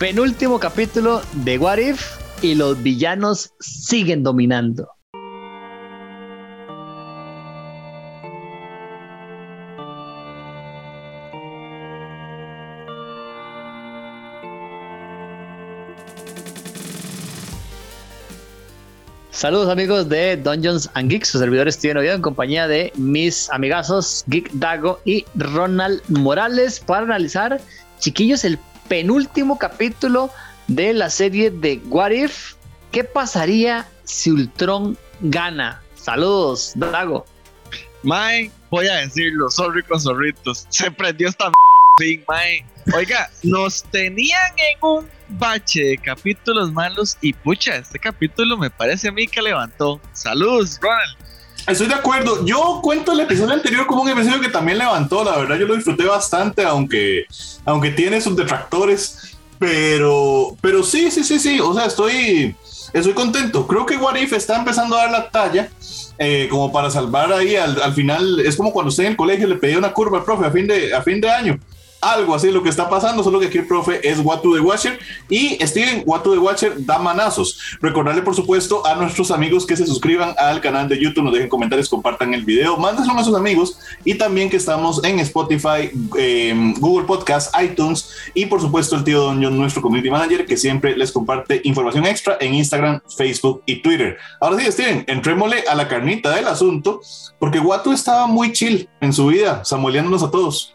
Penúltimo capítulo de What If y los villanos siguen dominando. Saludos amigos de Dungeons and Geeks, su servidor Steven Oviedo en compañía de mis amigazos Geek Dago y Ronald Morales para analizar, chiquillos, el penúltimo capítulo de la serie de What If. ¿Qué pasaría si Ultron gana? Saludos, Dago. Mike, voy a decirlo, sorry con zorritos. Se prendió esta fin, Mike. Oiga, nos tenían en un bache de capítulos malos y pucha, este capítulo me parece a mí que levantó. Saludos, Ronald. Estoy de acuerdo. Yo cuento el episodio anterior como un episodio que también levantó. La verdad, yo lo disfruté bastante, aunque, aunque tiene sus detractores. Pero, pero sí, sí, sí, sí. O sea, estoy, estoy contento. Creo que Warif está empezando a dar la talla. Eh, como para salvar ahí al, al, final, es como cuando usted en el colegio le pedía una curva al profe a fin de, a fin de año algo así lo que está pasando, solo que aquí el profe es Watu de Watcher y Steven Watu de Watcher da manazos. Recordarle, por supuesto, a nuestros amigos que se suscriban al canal de YouTube, nos dejen comentarios, compartan el video, mándense a sus amigos y también que estamos en Spotify, eh, Google Podcast, iTunes y por supuesto el tío Don John, nuestro community manager, que siempre les comparte información extra en Instagram, Facebook y Twitter. Ahora sí, Steven, entrémosle a la carnita del asunto, porque Watu estaba muy chill en su vida, samueleándonos a todos.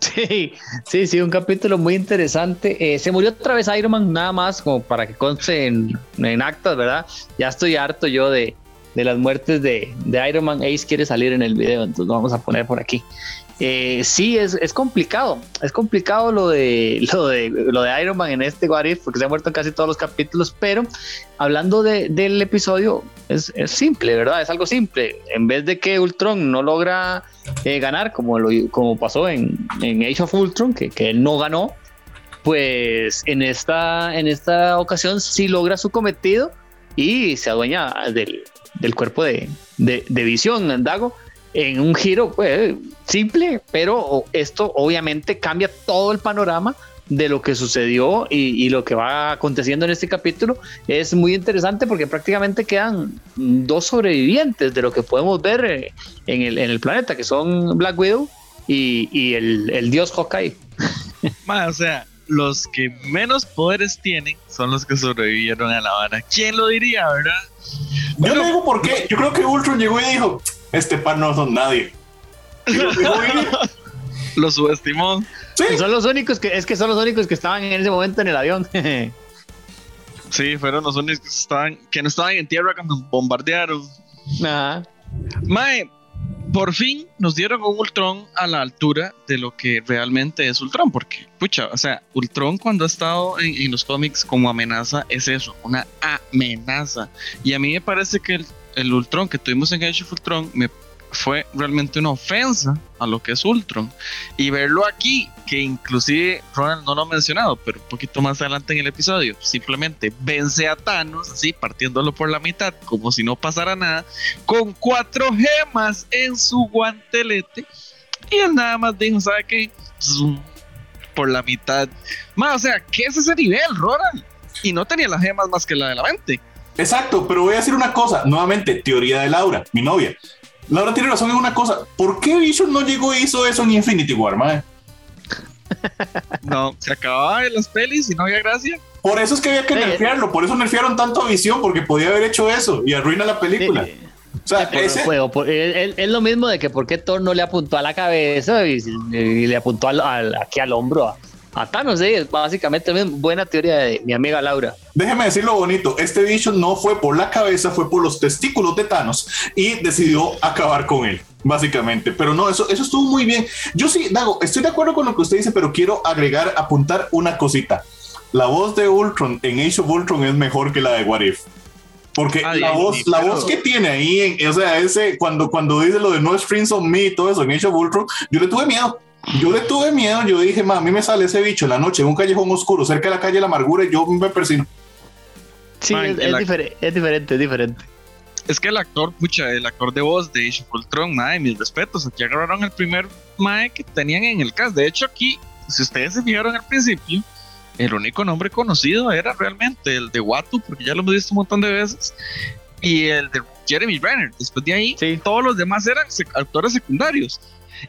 Sí, sí, sí, un capítulo muy interesante. Eh, se murió otra vez Iron Man, nada más como para que conste en, en actas, ¿verdad? Ya estoy harto yo de, de las muertes de, de, Iron Man. Ace quiere salir en el video, entonces lo vamos a poner por aquí. Eh, sí, es, es, complicado. Es complicado lo de, lo, de, lo de Iron Man en este What porque se ha muerto en casi todos los capítulos. Pero hablando de, del episodio, es, es, simple, ¿verdad? Es algo simple. En vez de que Ultron no logra eh, ganar, como, lo, como pasó en, en Age of Ultron, que, que él no ganó, pues en esta, en esta ocasión sí logra su cometido y se adueña del, del cuerpo de, de, de visión, Dago en un giro pues, simple, pero esto obviamente cambia todo el panorama de lo que sucedió y, y, lo que va aconteciendo en este capítulo. Es muy interesante porque prácticamente quedan dos sobrevivientes de lo que podemos ver eh, en el, en el planeta, que son Black Widow y, y el, el, dios Hawkeye. o sea, los que menos poderes tienen son los que sobrevivieron a la vara. ¿Quién lo diría, verdad? Yo no digo por qué. Yo creo que Ultron llegó y dijo: Este par no son nadie. lo subestimó. ¿Sí? Son los únicos que, es que son los únicos que estaban en ese momento en el avión. sí, fueron los únicos que estaban, que no estaban en tierra cuando bombardearon. Ajá. Mae, por fin nos dieron un Ultron a la altura de lo que realmente es Ultron, porque, pucha, o sea, Ultron cuando ha estado en, los cómics como amenaza es eso, una amenaza. Y a mí me parece que el, el Ultron que tuvimos en Age of Ultron me fue realmente una ofensa a lo que es Ultron. Y verlo aquí, que inclusive Ronald no lo ha mencionado, pero un poquito más adelante en el episodio, simplemente vence a Thanos, así partiéndolo por la mitad, como si no pasara nada, con cuatro gemas en su guantelete. Y él nada más dijo, ¿sabe qué? Por la mitad. Más, o sea, ¿qué es ese nivel, Ronald? Y no tenía las gemas más que la de la mente. Exacto, pero voy a decir una cosa, nuevamente, teoría de Laura, mi novia. Laura tiene razón en una cosa. ¿Por qué Vision no llegó y hizo eso en Infinity War, mae? No, se acababa de las pelis y no había gracia. Por eso es que había que nerfearlo. Por eso nerfearon tanto a Visión, porque podía haber hecho eso y arruina la película. Sí. O sea, ese... por, es, es, lo mismo de que por qué Thor no le apuntó a la cabeza y, y le apuntó al, al, aquí al hombro a, a Thanos, ¿eh? básicamente buena teoría de mi amiga Laura. Déjeme decir lo bonito, este bicho no fue por la cabeza, fue por los testículos de Thanos y decidió acabar con él, básicamente. Pero no, eso, eso estuvo muy bien. Yo sí, Dago, estoy de acuerdo con lo que usted dice, pero quiero agregar, apuntar una cosita. La voz de Ultron en Age of Ultron es mejor que la de What If. Porque Ay, la voz, la voz que tiene ahí, en, o sea, ese, cuando, cuando dice lo de no strings on me y todo eso en Age of Ultron, yo le tuve miedo. Yo le tuve miedo, yo dije, ma, a mí me sale ese bicho en la noche en un callejón oscuro cerca de la calle de la amargura y yo me persino. Sí, Man, es, es, difer es, diferente, es diferente. Es que el actor, pucha, el actor de voz de Age of Ultron, mae, mis respetos, aquí agarraron el primer mae que tenían en el cast. De hecho, aquí, si ustedes se fijaron al principio, el único nombre conocido era realmente el de Watu, porque ya lo hemos visto un montón de veces, y el de Jeremy Renner. Después de ahí, todos los demás eran actores secundarios.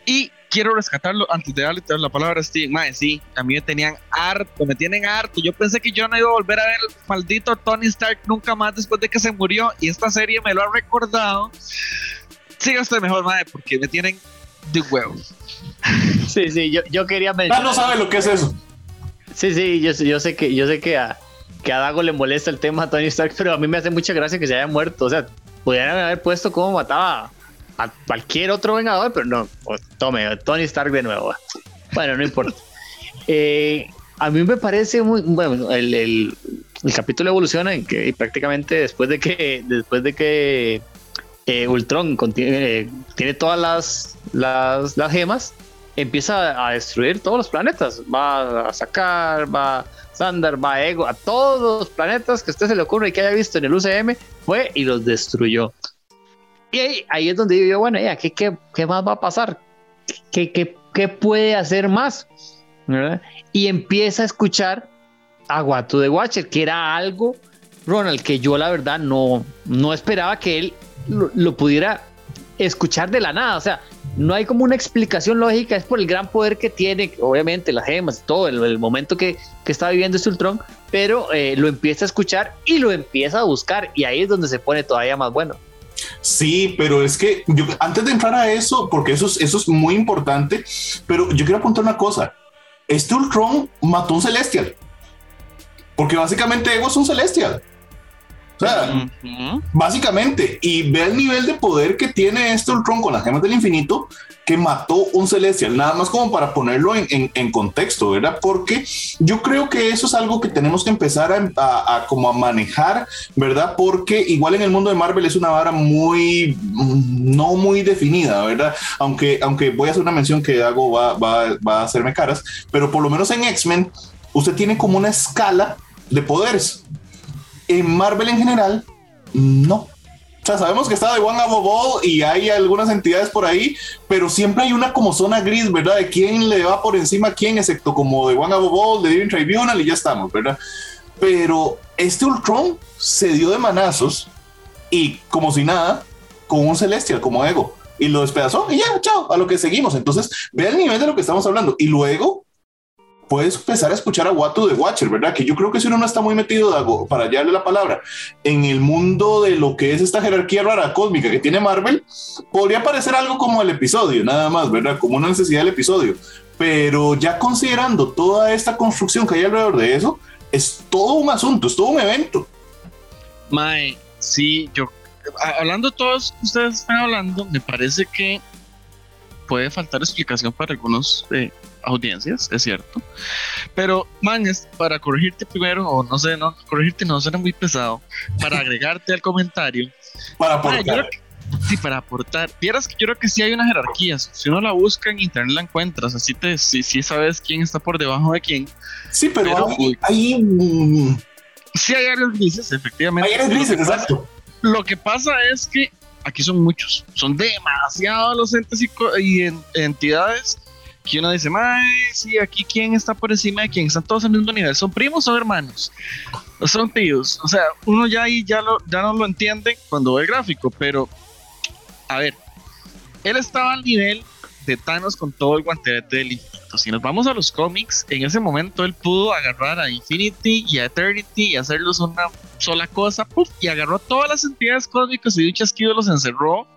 Y quiero rescatarlo antes de darle la palabra a Steve. Mae, sí, a mí me tenían harto, me tienen harto. Yo pensé que yo no iba a volver a ver el maldito Tony Stark nunca más después de que se murió. Y esta serie me lo ha recordado. Siga usted mejor, Mae, porque me tienen de huevos. Sí, sí, yo, yo quería mencionar. no sabe lo que es eso. Sí, sí, yo, yo sé que, yo sé que a, que a Dago le molesta el tema a Tony Stark, pero a mí me hace mucha gracia que se haya muerto. O sea, pudieran haber puesto cómo mataba a cualquier otro vengador, pero no, tome, Tony Stark de nuevo. Bueno, no importa. Eh, a mí me parece muy bueno el, el, el capítulo evoluciona en que prácticamente después de que después de que eh, Ultron contiene, tiene todas las, las, las gemas empieza a destruir todos los planetas. Va a sacar, va Sander, va Ego, a todos los planetas que a usted se le ocurre y que haya visto en el UCM, fue y los destruyó. Y ahí, es donde digo yo, bueno, ya, ¿qué, qué, qué más va a pasar? ¿Qué, qué, qué puede hacer más? Y empieza a escuchar a Watu de Watcher, que era algo, Ronald, que yo la verdad no, no esperaba que él lo, lo pudiera escuchar de la nada. O sea, no hay como una explicación lógica, es por el gran poder que tiene, obviamente las gemas, todo el, momento que, que, está viviendo este Ultron, pero eh, lo empieza a escuchar y lo empieza a buscar y ahí es donde se pone todavía más bueno. Sí, pero es que antes de entrar a eso, porque eso es, eso es muy importante, pero yo quiero apuntar una cosa. Este Ultron mató un Celestial. Porque básicamente Ego es un Celestial. O sea, básicamente, y ve el nivel de poder que tiene este Ultron con las gemas del infinito, que mató un Celestial, nada más como para ponerlo en, contexto, ¿verdad? Porque yo creo que eso es algo que tenemos que empezar a, como a manejar, ¿verdad? Porque igual en el mundo de Marvel es una vara muy, no muy definida, ¿verdad? Aunque, aunque voy a hacer una mención que hago va, va, va a hacerme caras, pero por lo menos en X-Men, usted tiene como una escala de poderes en Marvel en general, no. O sea, sabemos que está de One Above All y hay algunas entidades por ahí, pero siempre hay una como zona gris, ¿verdad? De quién le va por encima a quién, excepto como de One Above All, de Divine Tribunal y ya estamos, ¿verdad? Pero este Ultron se dio de manazos y como si nada, con un Celestial como Ego. Y lo despedazó y ya, chao, a lo que seguimos. Entonces, ve el nivel de lo que estamos hablando. Y luego puedes empezar a escuchar a Watu de Watcher, ¿verdad? Que yo creo que si uno no está muy metido, para hallarle la palabra, en el mundo de lo que es esta jerarquía rara cósmica que tiene Marvel, podría parecer algo como el episodio, nada más, ¿verdad? Como una necesidad del episodio. Pero ya considerando toda esta construcción que hay alrededor de eso, es todo un asunto, es todo un evento. Mae, sí, yo, hablando todos ustedes están hablando, me parece que puede faltar explicación para algunos eh, audiencias, es cierto. Pero, man, para corregirte primero, o no sé, no, corregirte no suena muy pesado, para agregarte al comentario. Para aportar. sí, para aportar. Vieras que yo creo que sí hay una jerarquía. Si uno la busca en internet la encuentras, así te, sí, sí sabes quién está por debajo de quién. Sí, pero, hay, Sí hay áreas grises, efectivamente. Hay áreas grises, exacto. Lo que pasa es que aquí son muchos, son demasiados los entes y, entidades que uno dice, ay, sí, aquí quién está por encima de quién, están todos al mismo nivel, son primos o hermanos, son tíos, o sea, uno ya ahí ya, ya no lo entiende cuando ve el gráfico, pero, a ver, él estaba al nivel de con todo el guantelete del infinito. Si nos vamos a los cómics, en ese momento él pudo agarrar a Infinity y a Eternity y hacerlos una sola cosa, y agarró todas las entidades cósmicas y dichas que los encerró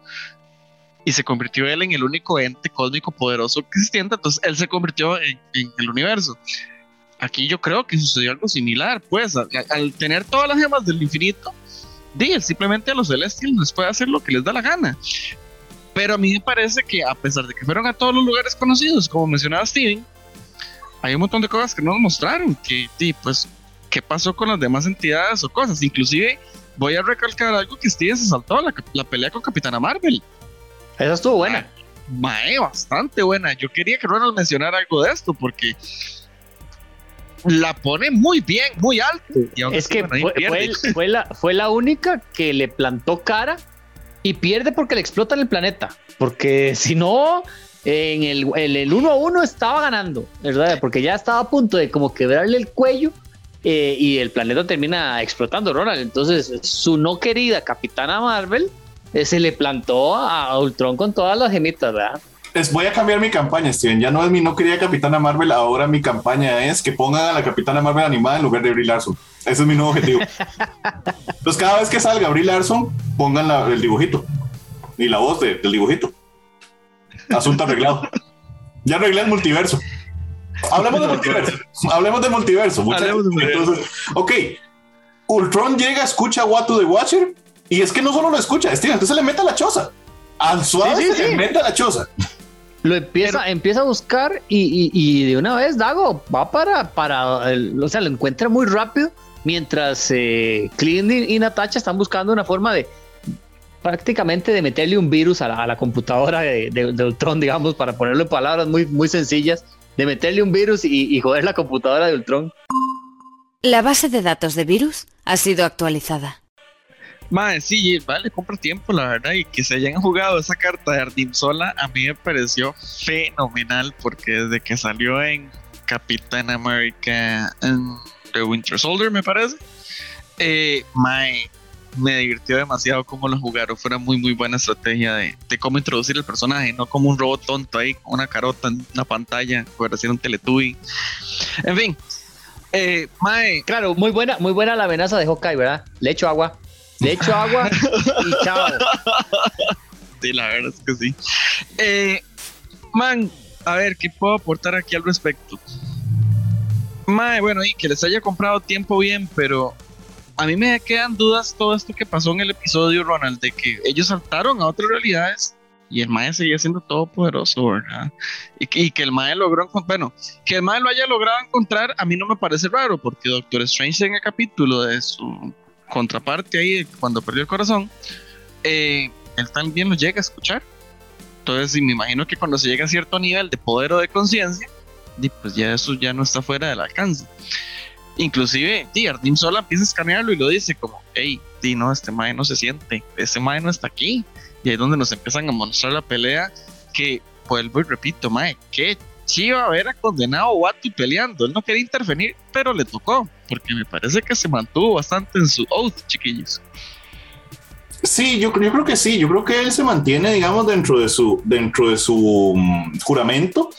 y se convirtió él en el único ente cósmico poderoso existente, entonces él se convirtió en, el universo. Aquí yo creo que sucedió algo similar, pues al, tener todas las gemas del infinito, simplemente a los celestiales les puede hacer lo que les da la gana. Pero a mí me parece que a pesar de que fueron a todos los lugares conocidos, como mencionaba Steven, hay un montón de cosas que no nos mostraron, que pues, qué pasó con las demás entidades o cosas. Inclusive voy a recalcar algo que Steven se saltó, la, la pelea con Capitana Marvel. Esa estuvo buena. Mae, bastante buena. Yo quería que Ronald mencionara algo de esto porque la pone muy bien, muy alto. es que fue, la, fue la única que le plantó cara y pierde porque le explota en el planeta. Porque si no, en el, el, 1 a 1 estaba ganando, ¿verdad? Porque ya estaba a punto de como quebrarle el cuello eh, y el planeta termina explotando, Ronald. Entonces, su no querida Capitana Marvel eh, se le plantó a Ultron con todas las gemitas, ¿verdad? voy a cambiar mi campaña, Steven. Ya no es mi no querida Capitana Marvel, ahora mi campaña es que pongan a la Capitana Marvel animada en lugar de Brie Larson. Ese es mi nuevo objetivo. Entonces, cada vez que salga Brie Larson, pongan el dibujito y la voz del dibujito. Asunto arreglado. Ya arreglé el multiverso. Hablemos de multiverso. Hablemos de multiverso. Entonces, ok. Ultron llega, escucha a Watu de Watcher y es que no solo lo escucha, Steven, entonces le mete a la choza. Al suave se le mete a la choza. Lo empieza, empieza a buscar y, de una vez Dago va para, para o sea, lo encuentra muy rápido mientras eh, Clint y, Natacha están buscando una forma de prácticamente de meterle un virus a la, computadora de, Ultron, digamos, para ponerlo en palabras muy, muy sencillas, de meterle un virus y, joder la computadora de Ultron. La base de datos de virus ha sido actualizada. Madre, sí, vale, compra tiempo, la verdad, y que se hayan jugado esa carta de Ardim Sola, a mí me pareció fenomenal, porque desde que salió en Capitán América, en The Winter Soldier, me parece, eh, mae, me divirtió demasiado cómo lo jugaron. Fue una muy, muy buena estrategia de, cómo introducir el personaje, no como un robot tonto ahí con una carota en una pantalla, por hacer un teletubby. En fin, eh, Mae. Claro, muy buena, muy buena la amenaza de Hawkeye, ¿verdad? Le echo agua, le echo agua y chao. Sí, la verdad es que sí. Eh, man, a ver, ¿qué puedo aportar aquí al respecto? Mae, bueno, y que les haya comprado tiempo bien, pero a mí me quedan dudas todo esto que pasó en el episodio, Ronald, de que ellos saltaron a otras realidades y el Mae seguía siendo todopoderoso, ¿verdad? Y que, y que el Mae logró, bueno, que el Mae lo haya logrado encontrar, a mí no me parece raro, porque Doctor Strange en el capítulo de su contraparte ahí, cuando perdió el corazón, eh, él también lo llega a escuchar. Entonces, me imagino que cuando se llega a cierto nivel de poder o de conciencia, pues ya eso ya no está fuera del alcance. Inclusive, tí, Ardim Sola empieza a escanearlo y lo dice como, hey, di, no, este mae no se siente, este mae no está aquí. Y ahí es donde nos empiezan a mostrar la pelea que, vuelvo y repito, mae, que Chiva ver a condenado Watu peleando. Él no quería intervenir, pero le tocó, porque me parece que se mantuvo bastante en su oath, chiquillos. Sí, yo, yo, creo que sí, yo creo que él se mantiene, digamos, dentro de su, dentro de su mm, juramento,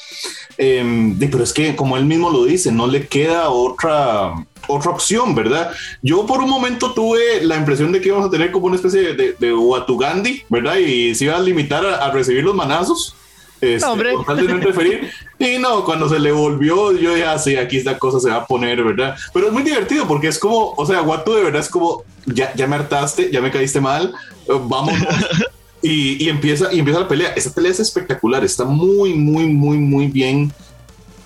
em, pero es que, como él mismo lo dice, no le queda otra, otra opción, ¿verdad? Yo por un momento tuve la impresión de que íbamos a tener como una especie de, de, Watugandi, ¿verdad? Y se iba a limitar a, recibir los manazos. Este, no, hombre. Y no, cuando se le volvió, yo ya sé, aquí esta cosa se va a poner, ¿verdad? Pero es muy divertido porque es como, o sea, Watu de verdad es como, ya, ya me hartaste, ya me caíste mal, eh, vamos. y, y, empieza, y empieza la pelea. Esa pelea es espectacular, está muy, muy, muy, muy bien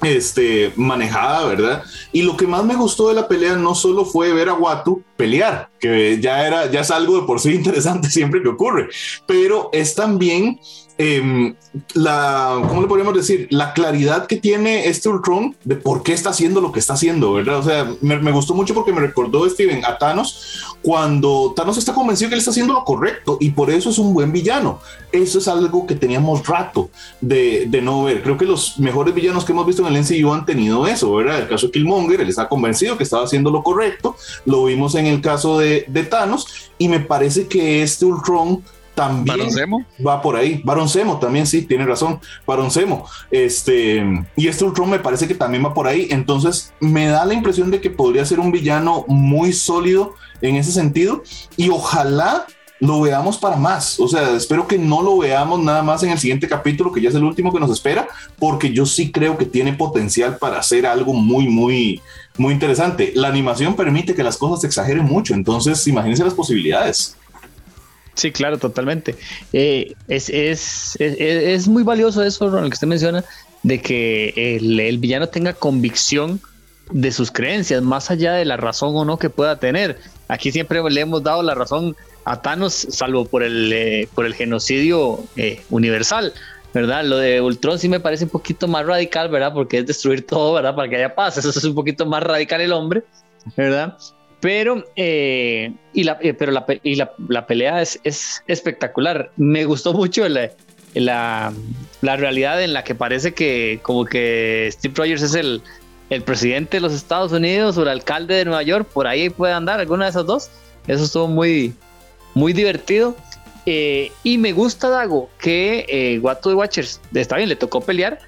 este, manejada, ¿verdad? Y lo que más me gustó de la pelea no solo fue ver a Watu pelear, que ya era, ya es algo de por sí interesante siempre que ocurre, pero es también Em, la, ¿cómo le podríamos decir? La claridad que tiene este Ultron de por qué está haciendo lo que está haciendo, ¿verdad? O sea, me, gustó mucho porque me recordó Steven a Thanos cuando Thanos está convencido que él está haciendo lo correcto y por eso es un buen villano. Eso es algo que teníamos rato de, de no ver. Creo que los mejores villanos que hemos visto en el MCU han tenido eso, ¿verdad? El caso de Killmonger, él está convencido que estaba haciendo lo correcto. Lo vimos en el caso de, de Thanos y me parece que este Ultron también va por ahí. Baroncemo también, sí, tiene razón. Baroncemo. Este, y este Ultron me parece que también va por ahí. Entonces, me da la impresión de que podría ser un villano muy sólido en ese sentido. Y ojalá lo veamos para más. O sea, espero que no lo veamos nada más en el siguiente capítulo, que ya es el último que nos espera, porque yo sí creo que tiene potencial para hacer algo muy, muy, muy interesante. La animación permite que las cosas se exageren mucho. Entonces, imagínense las posibilidades. Sí, claro, totalmente. Eh, es, es, es, es, muy valioso eso, lo que usted menciona, de que el, villano tenga convicción de sus creencias, más allá de la razón o no que pueda tener. Aquí siempre le hemos dado la razón a Thanos, salvo por el, eh, por el genocidio eh, universal, ¿verdad? Lo de Ultron sí me parece un poquito más radical, ¿verdad? Porque es destruir todo, ¿verdad? Para que haya paz. Eso es un poquito más radical el hombre, ¿verdad? Pero, eh, y la, eh, pero la, y la, la pelea es, es, espectacular. Me gustó mucho el, la, la realidad en la que parece que como que Steve Rogers es el, el presidente de los Estados Unidos o el alcalde de Nueva York, por ahí puede andar alguna de esas dos. Eso estuvo muy, muy divertido. Eh, y me gusta, Dago, que eh, Watu de Watchers, está bien, le tocó pelear,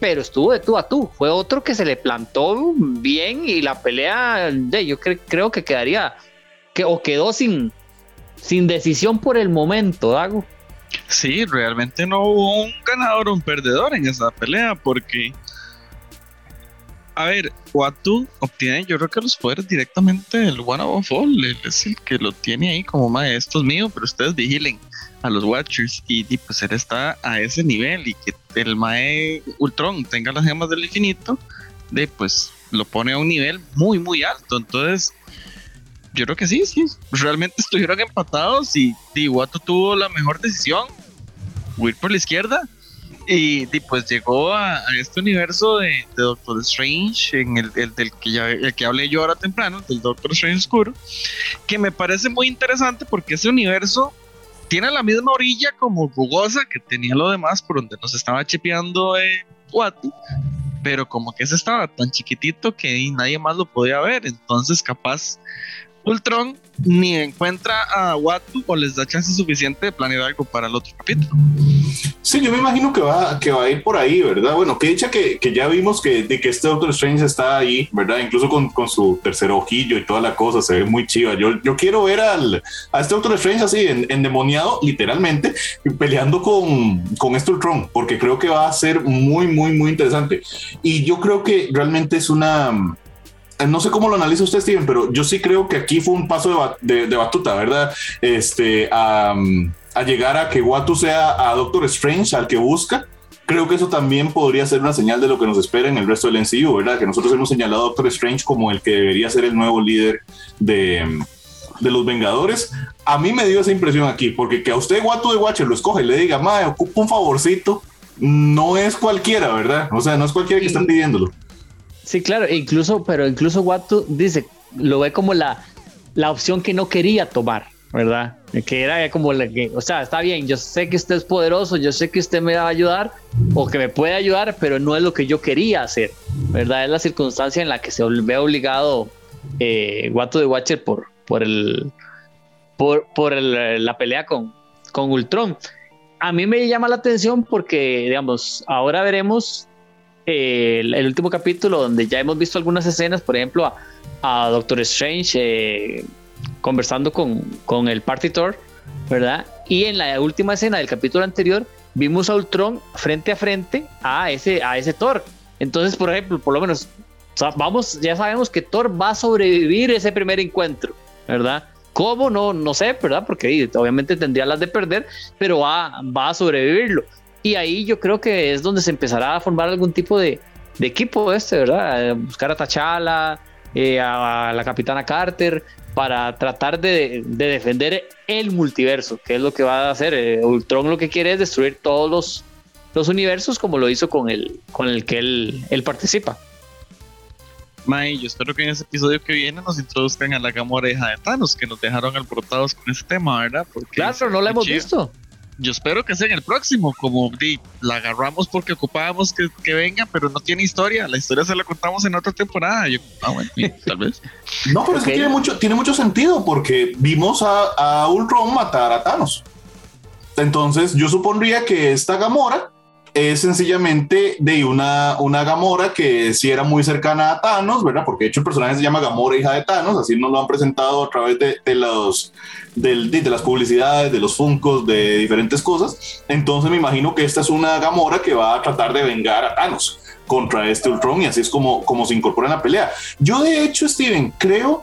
pero estuvo de tú a tú. Fue otro que se le plantó bien y la pelea, yo creo que quedaría, que, o quedó sin, sin decisión por el momento, Dago. Sí, realmente no hubo un ganador o un perdedor en esa pelea, porque a ver, Watu obtiene, yo creo que los poderes directamente del One of All. Él es el que lo tiene ahí como maestro mío, pero ustedes vigilen a los Watchers. Y, pues él está a ese nivel y que el Mae Ultron tenga las gemas del infinito, de pues lo pone a un nivel muy, muy alto. Entonces, yo creo que sí, sí. Realmente estuvieron empatados y, y Watu tuvo la mejor decisión. Ir por la izquierda y, pues llegó a, este universo de, Doctor Strange, en el, del que ya, el que hablé yo ahora temprano, del Doctor Strange Oscuro, que me parece muy interesante porque ese universo tiene la misma orilla como rugosa que tenía lo demás, por donde nos estaba chipeando eh, pero como que ese estaba tan chiquitito que nadie más lo podía ver, entonces capaz Ultron ni encuentra a Watu o les da chance suficiente de planear algo para el otro capítulo. Sí, yo me imagino que va, que va a ir por ahí, ¿verdad? Bueno, que dicha que, que ya vimos que, de que este Doctor Strange está ahí, ¿verdad? Incluso con, con, su tercer ojillo y toda la cosa, se ve muy chiva. Yo, yo quiero ver al, a este Doctor Strange así, en, endemoniado, literalmente, peleando con, con este Ultron, porque creo que va a ser muy, muy, muy interesante. Y yo creo que realmente es una no sé cómo lo analiza usted, Steven, pero yo sí creo que aquí fue un paso de, de, batuta, ¿verdad? Este, a, a, llegar a que Watu sea a Doctor Strange, al que busca. Creo que eso también podría ser una señal de lo que nos espera en el resto del MCU, ¿verdad? Que nosotros hemos señalado a Doctor Strange como el que debería ser el nuevo líder de, de los Vengadores. A mí me dio esa impresión aquí, porque que a usted Watu de Watcher lo escoge y le diga, madre, ocupa un favorcito, no es cualquiera, ¿verdad? O sea, no es cualquiera que están pidiéndolo. Sí, claro, incluso, pero incluso Watu dice, lo ve como la, la opción que no quería tomar, ¿verdad? Que era como la que, o sea, está bien, yo sé que usted es poderoso, yo sé que usted me va a ayudar o que me puede ayudar, pero no es lo que yo quería hacer, ¿verdad? Es la circunstancia en la que se ve obligado eh, Watu de Watcher por, por, el, por, por la pelea con, con Ultron. A mí me llama la atención porque, digamos, ahora veremos el, último capítulo donde ya hemos visto algunas escenas, por ejemplo, a, Doctor Strange eh, conversando con, con el Partitor, ¿verdad? Y en la última escena del capítulo anterior vimos a Ultron frente a frente a ese, a ese Thor. Entonces, por ejemplo, por lo menos, vamos, ya sabemos que Thor va a sobrevivir ese primer encuentro, ¿verdad? ¿Cómo? No, no sé, ¿verdad? Porque obviamente tendría las de perder, pero va, va a sobrevivirlo. Y ahí yo creo que es donde se empezará a formar algún tipo de, equipo este, ¿verdad? Buscar a Tachala, eh, a, la capitana Carter, para tratar de, defender el multiverso, que es lo que va a hacer. Eh, Ultron lo que quiere es destruir todos los, los universos como lo hizo con el, con el que él, él participa. May, yo espero que en ese episodio que viene nos introduzcan a la Gamora hija de Thanos, que nos dejaron alborotados con ese tema, ¿verdad? Porque claro, no la hemos visto yo espero que sea en el próximo, como di, la agarramos porque ocupábamos que, que, venga, pero no tiene historia. La historia se la contamos en otra temporada. Yo, ah, bueno, tal vez. No, pero es que tiene mucho, tiene mucho sentido porque vimos a, a Ultron matar a Thanos. Entonces, yo supondría que esta Gamora es sencillamente de una, una Gamora que sí era muy cercana a Thanos, ¿verdad? Porque de hecho el personaje se llama Gamora, hija de Thanos, así nos lo han presentado a través de, de los, de, de, las publicidades, de los funcos, de diferentes cosas. Entonces me imagino que esta es una Gamora que va a tratar de vengar a Thanos contra este Ultron y así es como, como se incorpora en la pelea. Yo de hecho, Steven, creo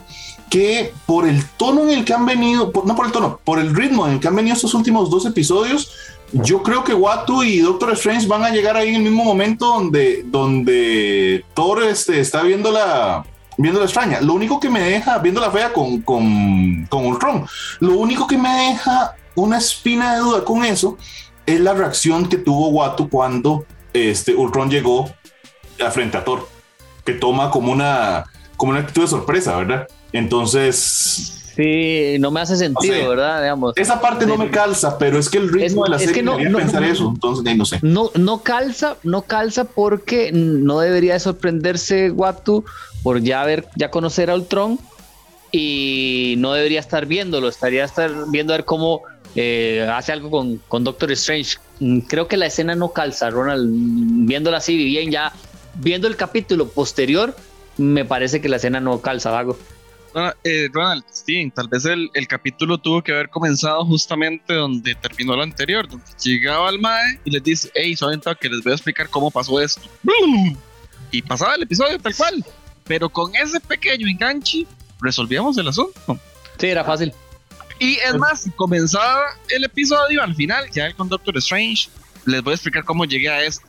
que por el tono en el que han venido, no por el tono, por el ritmo en el que han venido estos últimos dos episodios, yo creo que Watu y Doctor Strange van a llegar ahí en el mismo momento donde, donde Thor este, está viendo la, viendo la extraña. Lo único que me deja, viendo la fea con, con, con Ultron, lo único que me deja una espina de duda con eso es la reacción que tuvo Watu cuando este, Ultron llegó a frente a Thor, que toma como una como una actitud de sorpresa, ¿verdad? Entonces, Sí, no me hace sentido, O sea, ¿verdad? Digamos. esa parte no me calza, pero es que el ritmo Es- de la serie no- no- pensar no- eso, entonces ahí no sé. No, no calza, no calza porque no debería de sorprenderse Watu por ya ver, ya conocer a Ultron y no debería estar viéndolo, estaría estar viendo a ver cómo eh, hace algo con, con Doctor Strange. Mm, Creo que la escena no calza, Ronald, viéndola así bien ya, viendo el capítulo posterior, me parece que la escena no calza, Vago. Eh, Ronald, Steven, tal vez el, el capítulo tuvo que haber comenzado justamente donde terminó lo anterior, donde llegaba el Mae y les dice, hey, saben que les voy a explicar cómo pasó esto. Y pasaba el episodio tal cual. Pero con ese pequeño enganche resolvíamos el asunto. Sí, era fácil. Y es más, comenzaba el episodio al final, ya con Doctor Strange, les voy a explicar cómo llegué a esto.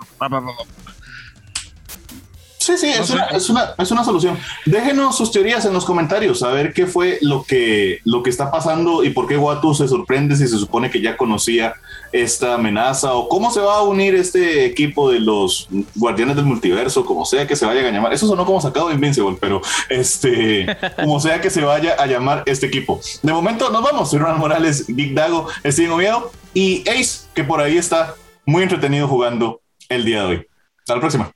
Sí, sí, No es, una, es, una, es una solución. Déjenos sus teorías en los comentarios, a ver qué fue lo que, lo que está pasando y por qué Watu se sorprende si se supone que ya conocía esta amenaza o cómo se va a unir este equipo de los guardianes del multiverso, como sea que se vayan a llamar. Eso sonó como sacado de Invincible, pero este, como sea que se vaya a llamar este equipo. De momento nos vamos. Soy Ronald Morales, Big Dago, Steven Oviedo y Ace, que por ahí está muy entretenido jugando el día de hoy. Hasta la próxima.